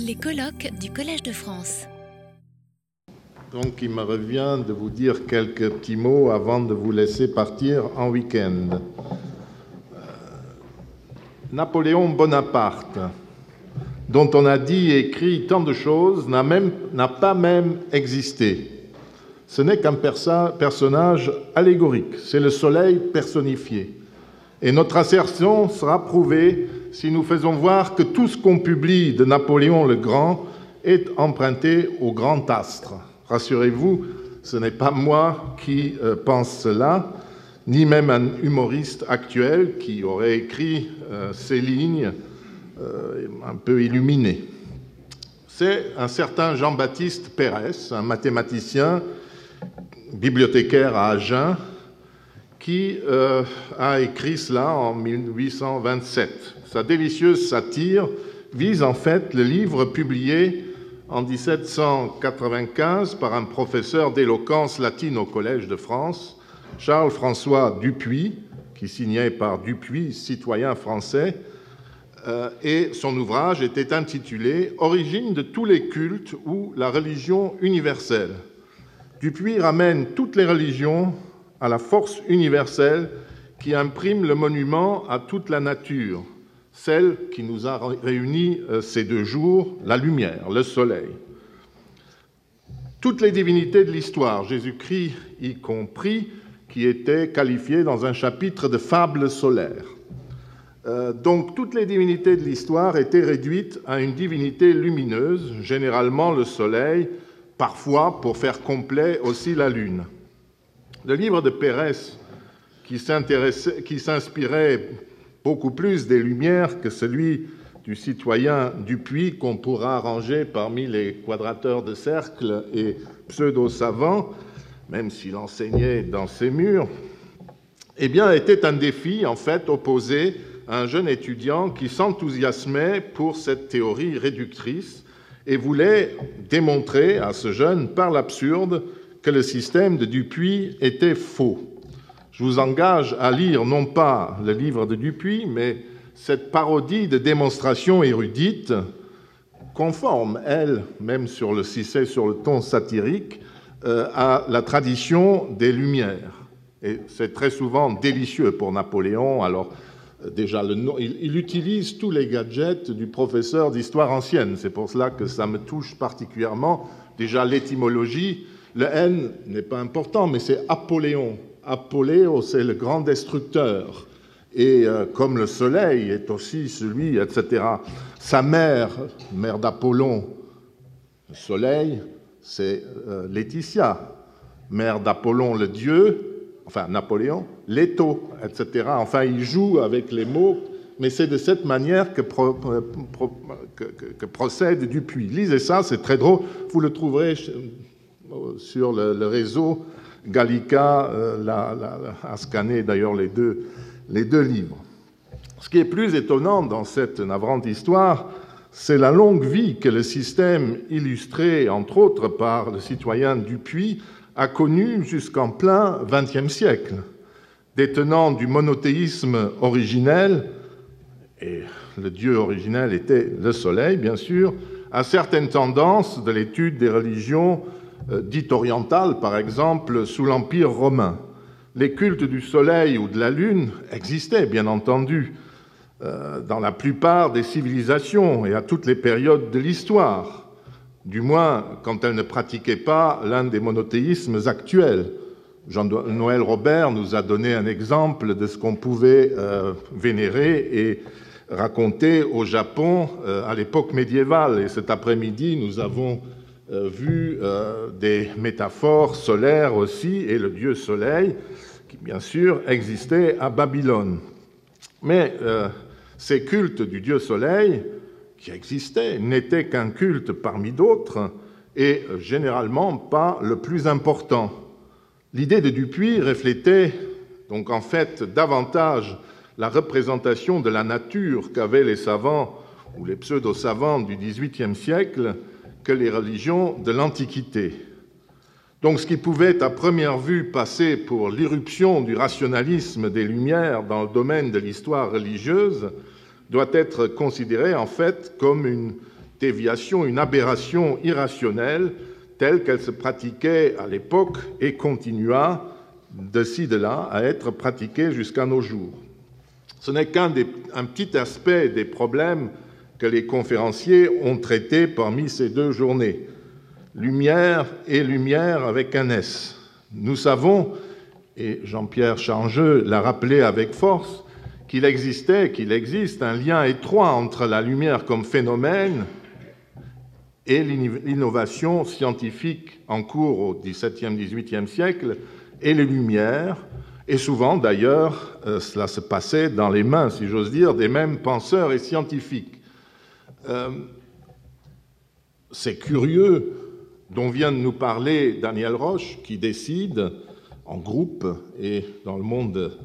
Les colloques du Collège de France. Donc il me revient de vous dire quelques petits mots avant de vous laisser partir en week-end. Euh, Napoléon Bonaparte, dont on a dit et écrit tant de choses, n'a pas même existé. Ce n'est qu'un personnage allégorique, c'est le soleil personnifié. Et notre assertion sera prouvée si nous faisons voir que tout ce qu'on publie de Napoléon le Grand est emprunté au grand astre. Rassurez-vous, ce n'est pas moi qui euh, pense cela, ni même un humoriste actuel qui aurait écrit euh, ces lignes euh, un peu illuminées. C'est un certain Jean-Baptiste Pérez, un mathématicien, bibliothécaire à Agen, qui euh, a écrit cela en 1827. Sa délicieuse satire vise en fait le livre publié en 1795 par un professeur d'éloquence latine au Collège de France, Charles-François Dupuis, qui signait par Dupuis, citoyen français, euh, et son ouvrage était intitulé Origine de tous les cultes ou la religion universelle. Dupuis ramène toutes les religions à la force universelle qui imprime le monument à toute la nature, celle qui nous a réunis euh, ces deux jours, la lumière, le soleil. Toutes les divinités de l'histoire, Jésus-Christ y compris, qui étaient qualifiées dans un chapitre de fables solaires. Euh, donc toutes les divinités de l'histoire étaient réduites à une divinité lumineuse, généralement le soleil, parfois pour faire complet aussi la lune. Le livre de Pérez, qui s'inspirait beaucoup plus des Lumières que celui du citoyen Dupuis, qu'on pourra ranger parmi les quadrateurs de cercle et pseudo-savants, même s'il enseignait dans ses murs, eh bien, était un défi, en fait, opposé à un jeune étudiant qui s'enthousiasmait pour cette théorie réductrice et voulait démontrer à ce jeune, par l'absurde, que le système de Dupuis était faux. Je vous engage à lire non pas le livre de Dupuis, mais cette parodie de démonstration érudite, conforme, elle, même sur le, sur le ton satirique, euh, à la tradition des Lumières. Et c'est très souvent délicieux pour Napoléon. Alors, euh, déjà, il, utilise tous les gadgets du professeur d'histoire ancienne. C'est pour cela que ça me touche particulièrement. Déjà, l'étymologie, le N n'est pas important, mais c'est Apolléon. Apolléon, c'est le grand destructeur. Et euh, comme le soleil est aussi celui, etc. Sa mère, mère d'Apollon, le soleil, c'est euh, Laetitia. Mère d'Apollon, le dieu, enfin Napoléon, Leto, etc. Enfin, il joue avec les mots, mais c'est de cette manière que, que procède Dupuis. Lisez ça, c'est très drôle. Vous le trouverez sur le, réseau. Gallica euh, a scanné d'ailleurs les deux, les deux livres. Ce qui est plus étonnant dans cette navrante histoire, c'est la longue vie que le système, illustré entre autres par le citoyen Dupuis, a connu jusqu'en plein XXe siècle. Détenant du monothéisme originel, et le dieu originel était le soleil, bien sûr, à certaines tendances de l'étude des religions euh, dite orientale, par exemple, sous l'Empire romain. Les cultes du soleil ou de la lune existaient, bien entendu, euh, dans la plupart des civilisations et à toutes les périodes de l'histoire, du moins quand elles ne pratiquaient pas l'un des monothéismes actuels. Jean-Noël Robert nous a donné un exemple de ce qu'on pouvait euh, vénérer et raconter au Japon à l'époque médiévale. Et cet après-midi, nous avons euh, vu euh, des métaphores solaires aussi, et le dieu soleil, qui bien sûr existait à Babylone. Mais euh, ces cultes du dieu soleil, qui existaient, n'étaient qu'un culte parmi d'autres, et généralement pas le plus important. L'idée de Dupuis reflétait donc en fait davantage la représentation de la nature qu'avaient les savants ou les pseudo-savants du XVIIIe siècle que les religions de l'Antiquité. Donc ce qui pouvait à première vue passer pour l'irruption du rationalisme des Lumières dans le domaine de l'histoire religieuse doit être considéré en fait comme une déviation, une aberration irrationnelle telle qu'elle se pratiquait à l'époque et continua de ci, de là à être pratiquée jusqu'à nos jours. Ce n'est qu'un petit aspect des problèmes que les conférenciers ont traités parmi ces deux journées. Lumière et lumière avec un S. Nous savons, et Jean-Pierre Changeux l'a rappelé avec force, qu'il existait, qu'il existe un lien étroit entre la lumière comme phénomène et l'innovation scientifique en cours au XVIIe, XVIIIe siècle et les Lumières, et souvent d'ailleurs euh, cela se passait dans les mains, si j'ose dire, des mêmes penseurs et scientifiques. Euh, c'est curieux dont vient de nous parler Daniel Roche, qui décide en groupe et dans le monde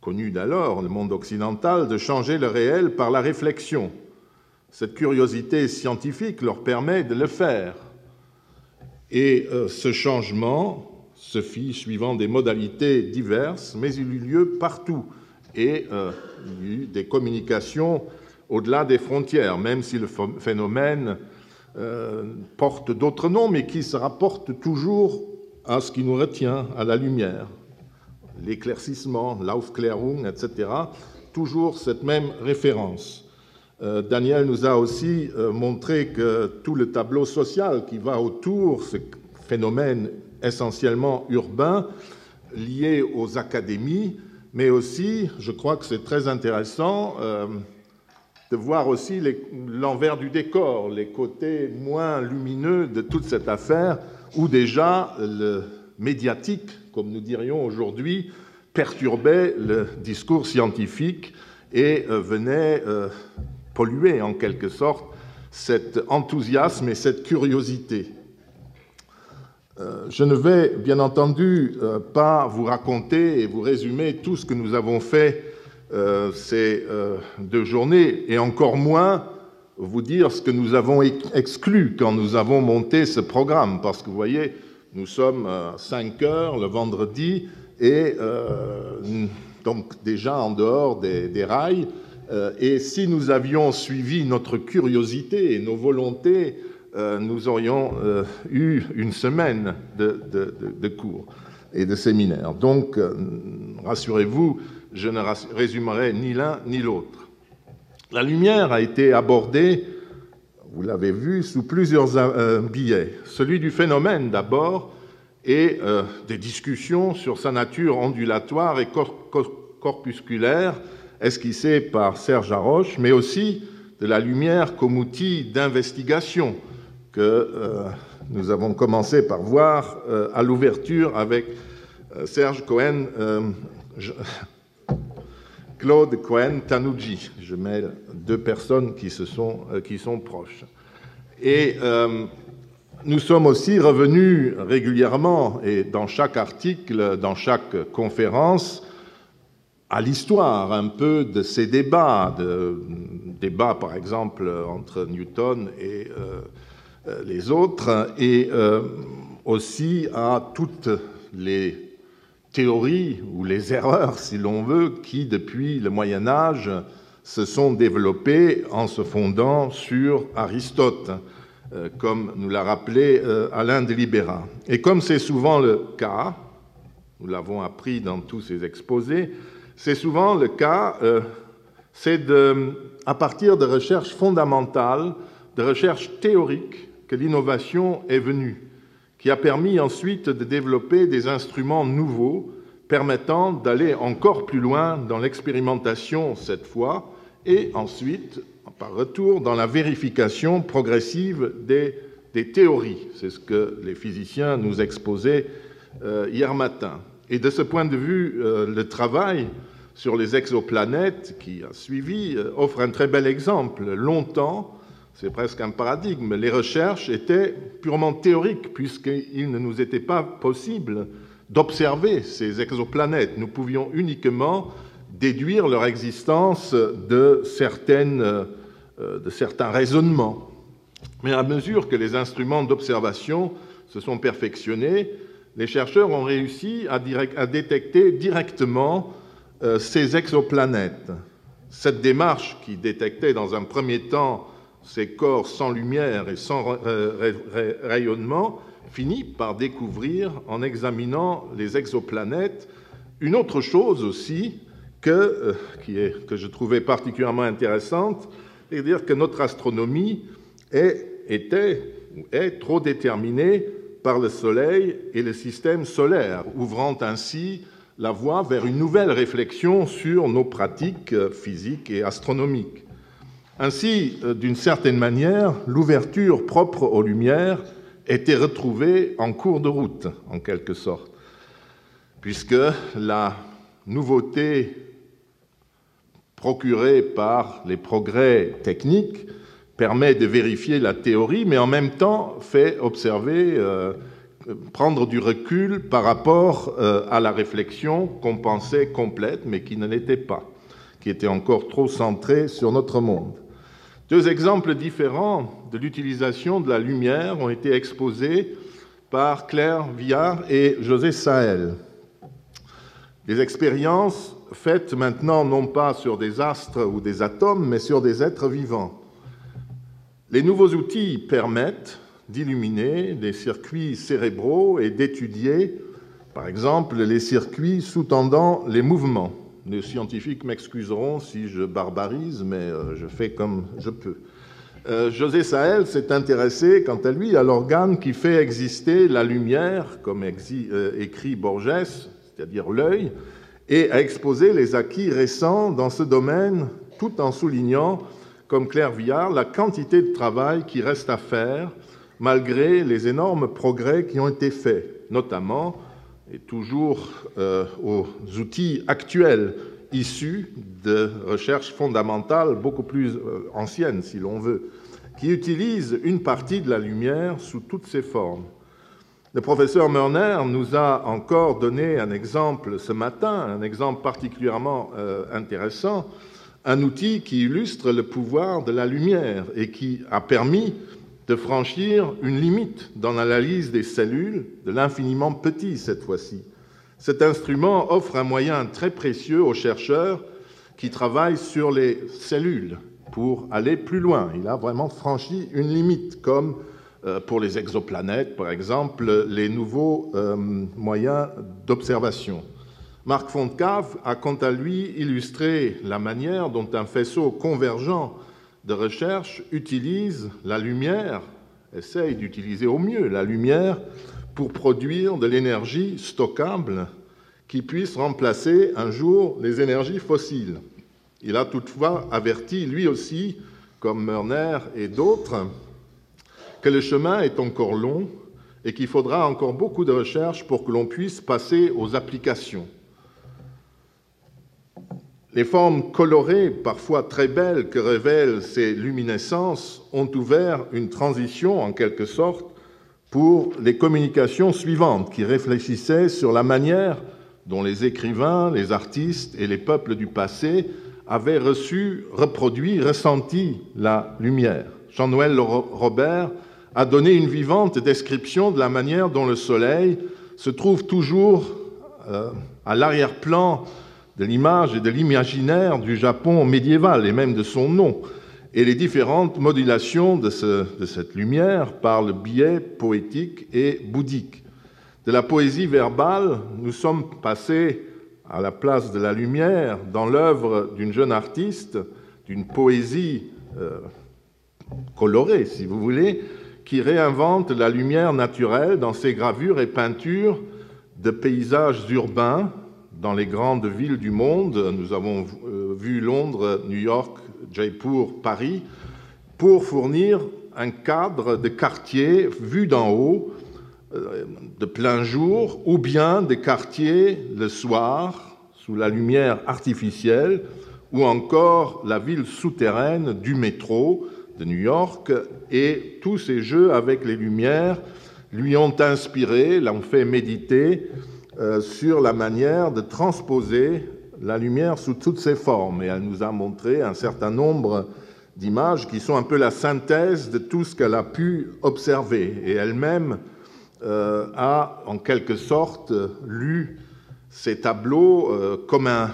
connu d'alors, le monde occidental, de changer le réel par la réflexion. Cette curiosité scientifique leur permet de le faire. Et euh, ce changement se fit suivant des modalités diverses, mais il eut lieu partout. Et euh, il y eut des communications au-delà des frontières, même si le phénomène euh, porte d'autres noms, mais qui se rapporte toujours à ce qui nous retient, à la lumière, l'éclaircissement, l'Aufklärung, etc. Toujours cette même référence. Euh, Daniel nous a aussi euh, montré que tout le tableau social qui va autour, ce phénomène essentiellement urbain, lié aux académies, mais aussi, je crois que c'est très intéressant, de voir aussi l'envers du décor, les côtés moins lumineux de toute cette affaire, où déjà le médiatique, comme nous dirions aujourd'hui, perturbait le discours scientifique et venait polluer en quelque sorte cet enthousiasme et cette curiosité. Euh, je ne vais bien entendu euh, pas vous raconter et vous résumer tout ce que nous avons fait euh, ces deux journées, et encore moins vous dire ce que nous avons exclu quand nous avons monté ce programme, parce que vous voyez, nous sommes à 5 heures le vendredi, et donc déjà en dehors des rails, euh, et si nous avions suivi notre curiosité et nos volontés, euh, nous aurions euh, eu une semaine de, cours et de séminaires. Donc, rassurez-vous, je ne résumerai ni l'un ni l'autre. La lumière a été abordée, vous l'avez vu, sous plusieurs billets. Celui du phénomène d'abord, et des discussions sur sa nature ondulatoire et corpusculaire, esquissé par Serge Haroche, mais aussi de la lumière comme outil d'investigation que euh, nous avons commencé par voir euh, à l'ouverture avec euh, Serge Cohen, Claude Cohen Tanuji. Je mets deux personnes qui, se sont, qui sont proches. Et nous sommes aussi revenus régulièrement et dans chaque article, dans chaque conférence, à l'histoire un peu de ces débats, débats par exemple entre Newton et euh, euh, les autres, et euh, aussi à toutes les théories ou les erreurs, si l'on veut, qui depuis le Moyen Âge se sont développées en se fondant sur Aristote, comme nous l'a rappelé Alain de Libera. Et comme c'est souvent le cas, nous l'avons appris dans tous ces exposés, c'est souvent le cas, euh, c'est à partir de recherches fondamentales, de recherches théoriques, que l'innovation est venue, qui a permis ensuite de développer des instruments nouveaux permettant d'aller encore plus loin dans l'expérimentation cette fois, et ensuite, par retour, dans la vérification progressive des, théories. C'est ce que les physiciens nous exposaient euh, hier matin. Et de ce point de vue, euh, le travail sur les exoplanètes qui a suivi euh, offre un très bel exemple. Longtemps, c'est presque un paradigme, les recherches étaient purement théoriques puisqu'il ne nous était pas possible d'observer ces exoplanètes. Nous pouvions uniquement déduire leur existence de, certaines, euh, certains raisonnements. Mais à mesure que les instruments d'observation se sont perfectionnés, les chercheurs ont réussi à, détecter directement euh, ces exoplanètes. Cette démarche qui détectait dans un premier temps ces corps sans lumière et sans rayonnement, finit par découvrir, en examinant les exoplanètes, une autre chose aussi que, euh, je trouvais particulièrement intéressante, c'est-à-dire que notre astronomie était est trop déterminée par le Soleil et le système solaire, ouvrant ainsi la voie vers une nouvelle réflexion sur nos pratiques euh, physiques et astronomiques. Ainsi, euh, d'une certaine manière, l'ouverture propre aux lumières était retrouvée en cours de route, en quelque sorte, puisque la nouveauté procurée par les progrès techniques permet de vérifier la théorie, mais en même temps fait observer, euh, prendre du recul par rapport euh, à la réflexion qu'on pensait complète, mais qui ne l'était pas, qui était encore trop centrée sur notre monde. Deux exemples différents de l'utilisation de la lumière ont été exposés par Claire Villard et José Sahel. Des expériences faites maintenant non pas sur des astres ou des atomes, mais sur des êtres vivants. Les nouveaux outils permettent d'illuminer les circuits cérébraux et d'étudier, par exemple, les circuits sous-tendant les mouvements. Les scientifiques m'excuseront si je barbarise, mais euh, je fais comme je peux. Euh, José Sahel s'est intéressé, quant à lui, à l'organe qui fait exister la lumière, comme euh, écrit Borges, c'est-à-dire l'œil, et a exposé les acquis récents dans ce domaine, tout en soulignant, comme Claire Villard, la quantité de travail qui reste à faire, malgré les énormes progrès qui ont été faits, notamment et toujours euh, aux outils actuels issus de recherches fondamentales beaucoup plus euh, anciennes, si l'on veut, qui utilisent une partie de la lumière sous toutes ses formes. Le professeur Mörner nous a encore donné un exemple ce matin, un exemple particulièrement euh, intéressant, un outil qui illustre le pouvoir de la lumière et qui a permis de franchir une limite dans l'analyse des cellules, de l'infiniment petit cette fois-ci. Cet instrument offre un moyen très précieux aux chercheurs qui travaillent sur les cellules pour aller plus loin. Il a vraiment franchi une limite, comme euh, pour les exoplanètes, par exemple, les nouveaux euh, moyens d'observation. Marc Fontcave a quant à lui illustré la manière dont un faisceau convergent de recherche utilise la lumière, essaye d'utiliser au mieux la lumière pour produire de l'énergie stockable qui puisse remplacer un jour les énergies fossiles. Il a toutefois averti, lui aussi, comme Mörner et d'autres, que le chemin est encore long et qu'il faudra encore beaucoup de recherches pour que l'on puisse passer aux applications. Les formes colorées, parfois très belles, que révèlent ces luminescences ont ouvert une transition, en quelque sorte, pour les communications suivantes, qui réfléchissaient sur la manière dont les écrivains, les artistes et les peuples du passé avaient reçu, reproduit, ressenti la lumière. Jean-Noël Robert a donné une vivante description de la manière dont le Soleil se trouve toujours euh, à l'arrière-plan de l'image et de l'imaginaire du Japon médiéval et même de son nom, et les différentes modulations de, cette lumière par le biais poétique et bouddhique. De la poésie verbale, nous sommes passés à la place de la lumière dans l'œuvre d'une jeune artiste, d'une poésie euh, colorée, si vous voulez, qui réinvente la lumière naturelle dans ses gravures et peintures de paysages urbains dans les grandes villes du monde, nous avons euh, vu Londres, New York, Jaipur, Paris, pour fournir un cadre de quartier vu d'en haut, euh, de plein jour, ou bien des quartiers le soir, sous la lumière artificielle, ou encore la ville souterraine du métro de New York, et tous ces jeux avec les lumières lui ont inspiré, l'ont fait méditer euh, sur la manière de transposer la lumière sous toutes ses formes. Et elle nous a montré un certain nombre d'images qui sont un peu la synthèse de tout ce qu'elle a pu observer. Et elle-même euh, a, en quelque sorte, lu ces tableaux euh, comme un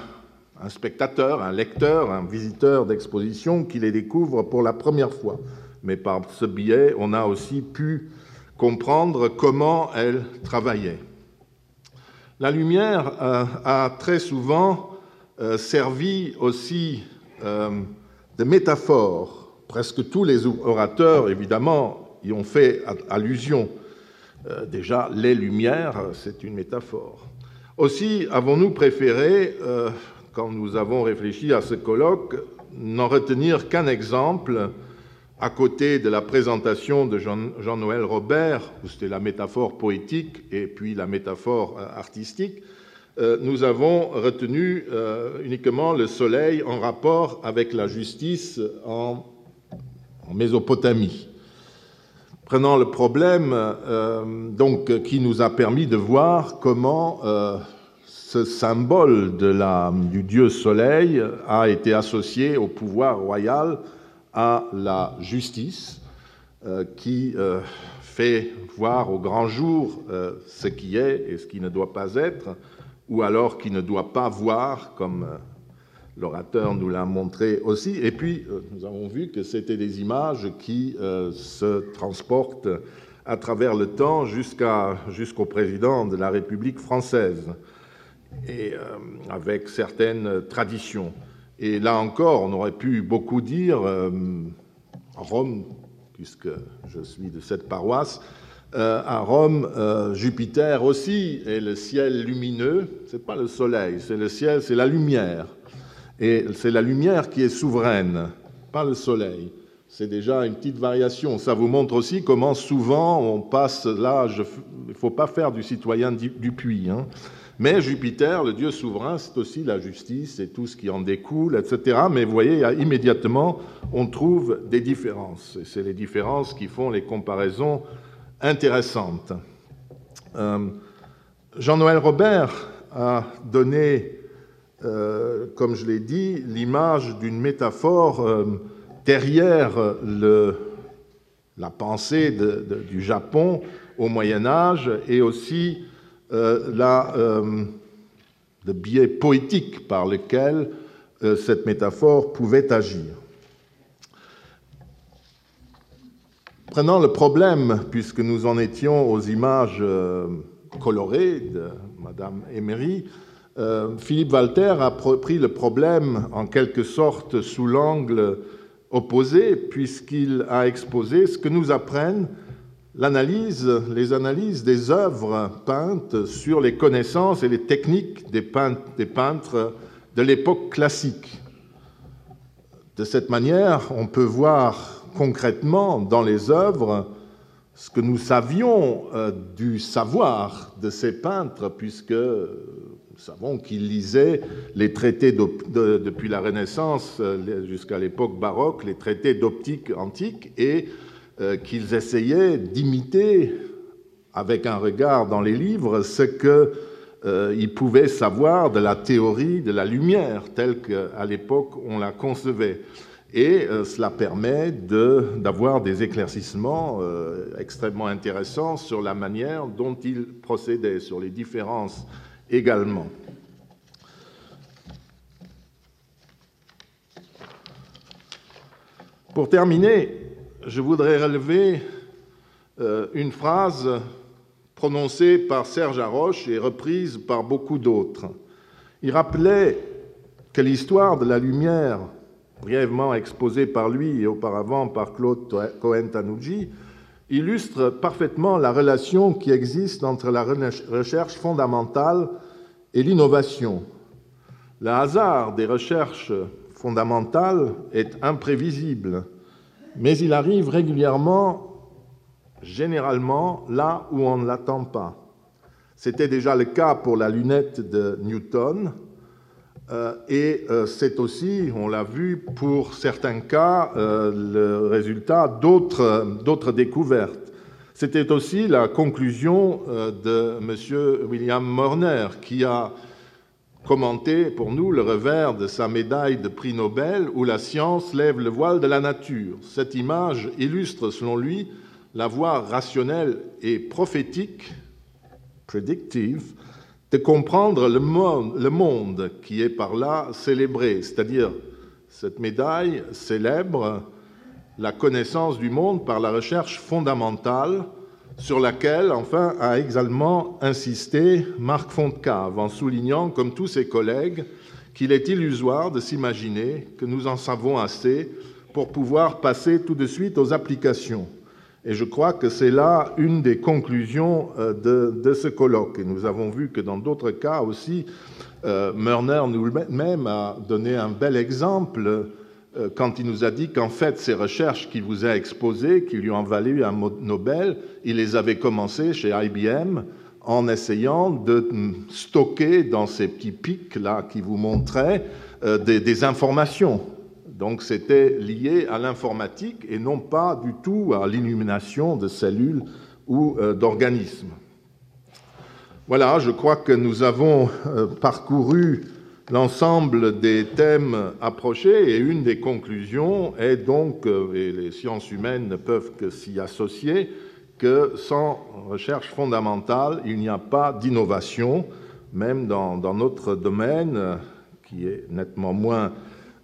spectateur, un lecteur, un visiteur d'exposition qui les découvre pour la première fois. Mais par ce biais, on a aussi pu comprendre comment elles travaillaient. La lumière euh, a très souvent euh, servi aussi euh, de métaphore. Presque tous les orateurs, évidemment, y ont fait allusion. déjà, les lumières, c'est une métaphore. Aussi, avons-nous préféré, quand nous avons réfléchi à ce colloque, n'en retenir qu'un exemple à côté de la présentation de Jean-Noël Robert, où c'était la métaphore poétique et puis la métaphore euh, artistique, euh, nous avons retenu euh, uniquement le soleil en rapport avec la justice en, Mésopotamie. Prenant le problème donc, qui nous a permis de voir comment ce symbole du dieu soleil a été associé au pouvoir royal à la justice euh, qui euh, fait voir au grand jour euh, ce qui est et ce qui ne doit pas être, ou alors qui ne doit pas voir, comme l'orateur nous l'a montré aussi. Et puis, nous avons vu que c'était des images qui se transportent à travers le temps jusqu'au président de la République française, et avec certaines traditions. Et là encore, on aurait pu beaucoup dire, euh, Rome, puisque je suis de cette paroisse, euh, à Rome, euh, Jupiter aussi est le ciel lumineux. C'est pas le soleil, c'est le ciel, c'est la lumière. Et c'est la lumière qui est souveraine, pas le soleil. C'est déjà une petite variation. Ça vous montre aussi comment souvent on passe là. Il ne faut pas faire du citoyen du, puits. Hein. Mais Jupiter, le dieu souverain, c'est aussi la justice et tout ce qui en découle, etc. Mais vous voyez, immédiatement, on trouve des différences. Et c'est les différences qui font les comparaisons intéressantes. Euh, Jean-Noël Robert a donné, euh, comme je l'ai dit, l'image d'une métaphore euh, derrière la pensée du Japon au Moyen Âge et aussi la, euh, le biais poétique par lequel euh, cette métaphore pouvait agir. Prenant le problème, puisque nous en étions aux images colorées de Madame Emery, Philippe Walter a pris le problème en quelque sorte sous l'angle opposé, puisqu'il a exposé ce que nous apprennent l'analyse, les analyses des œuvres peintes sur les connaissances et les techniques des peintres, de l'époque classique. De cette manière, on peut voir concrètement dans les œuvres ce que nous savions euh, du savoir de ces peintres, puisque nous savons qu'ils lisaient les traités depuis la Renaissance euh, jusqu'à l'époque baroque, les traités d'optique antique, et qu'ils essayaient d'imiter avec un regard dans les livres ce qu'ils euh, pouvaient savoir de la théorie de la lumière telle qu'à l'époque on la concevait. Et euh, cela permet d'avoir des éclaircissements extrêmement intéressants sur la manière dont ils procédaient, sur les différences également. Pour terminer, je voudrais relever euh, une phrase prononcée par Serge Haroche et reprise par beaucoup d'autres. Il rappelait que l'histoire de la lumière, brièvement exposée par lui et auparavant par Claude Cohen-Tanouji, illustre parfaitement la relation qui existe entre la recherche fondamentale et l'innovation. Le hasard des recherches fondamentales est imprévisible mais il arrive régulièrement, généralement, là où on ne l'attend pas. C'était déjà le cas pour la lunette de Newton, euh, et euh, c'est aussi, on l'a vu, pour certains cas, euh, le résultat d'autres découvertes. C'était aussi la conclusion de M. William Morner, qui a commenter pour nous le revers de sa médaille de prix Nobel où la science lève le voile de la nature. Cette image illustre, selon lui, la voie rationnelle et prophétique, predictive, de comprendre le monde, le monde qui est par là célébré, c'est-à-dire cette médaille célèbre la connaissance du monde par la recherche fondamentale sur laquelle, enfin, a également insisté Marc Fontcave en soulignant, comme tous ses collègues, qu'il est illusoire de s'imaginer que nous en savons assez pour pouvoir passer tout de suite aux applications. Et je crois que c'est là une des conclusions euh, de, ce colloque. Et nous avons vu que dans d'autres cas aussi, euh, Mörner nous-même a donné un bel exemple quand il nous a dit qu'en fait, ces recherches qu'il vous a exposées, qui lui ont valu un Nobel, il les avait commencées chez IBM en essayant de stocker dans ces petits pics-là qui vous montraient euh, des, informations. Donc c'était lié à l'informatique et non pas du tout à l'illumination de cellules ou euh, d'organismes. Voilà, je crois que nous avons parcouru l'ensemble des thèmes approchés et une des conclusions est donc, euh, et les sciences humaines ne peuvent que s'y associer, que sans recherche fondamentale, il n'y a pas d'innovation, même dans, notre domaine, qui est nettement moins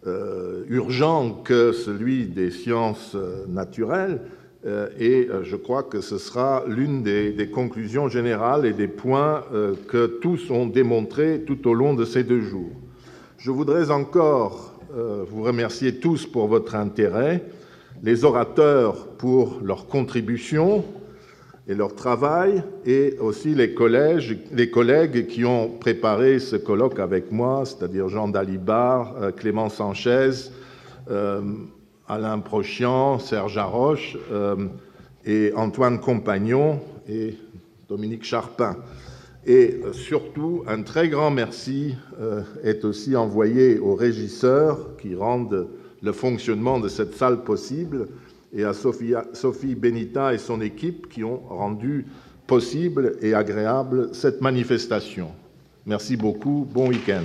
euh, urgent que celui des sciences euh, naturelles. Et je crois que ce sera l'une des, conclusions générales et des points que tous ont démontrés tout au long de ces deux jours. Je voudrais encore euh, vous remercier tous pour votre intérêt, les orateurs pour leur contribution et leur travail, et aussi les, collèges, les collègues qui ont préparé ce colloque avec moi, c'est-à-dire Jean Dalibard, euh, Clément Sanchez, euh, Alain Prochian, Serge Arroche et Antoine Compagnon et Dominique Charpin. Et euh, surtout, un très grand merci euh, est aussi envoyé aux régisseurs qui rendent le fonctionnement de cette salle possible et à Sophie Benita et son équipe qui ont rendu possible et agréable cette manifestation. Merci beaucoup. Bon week-end.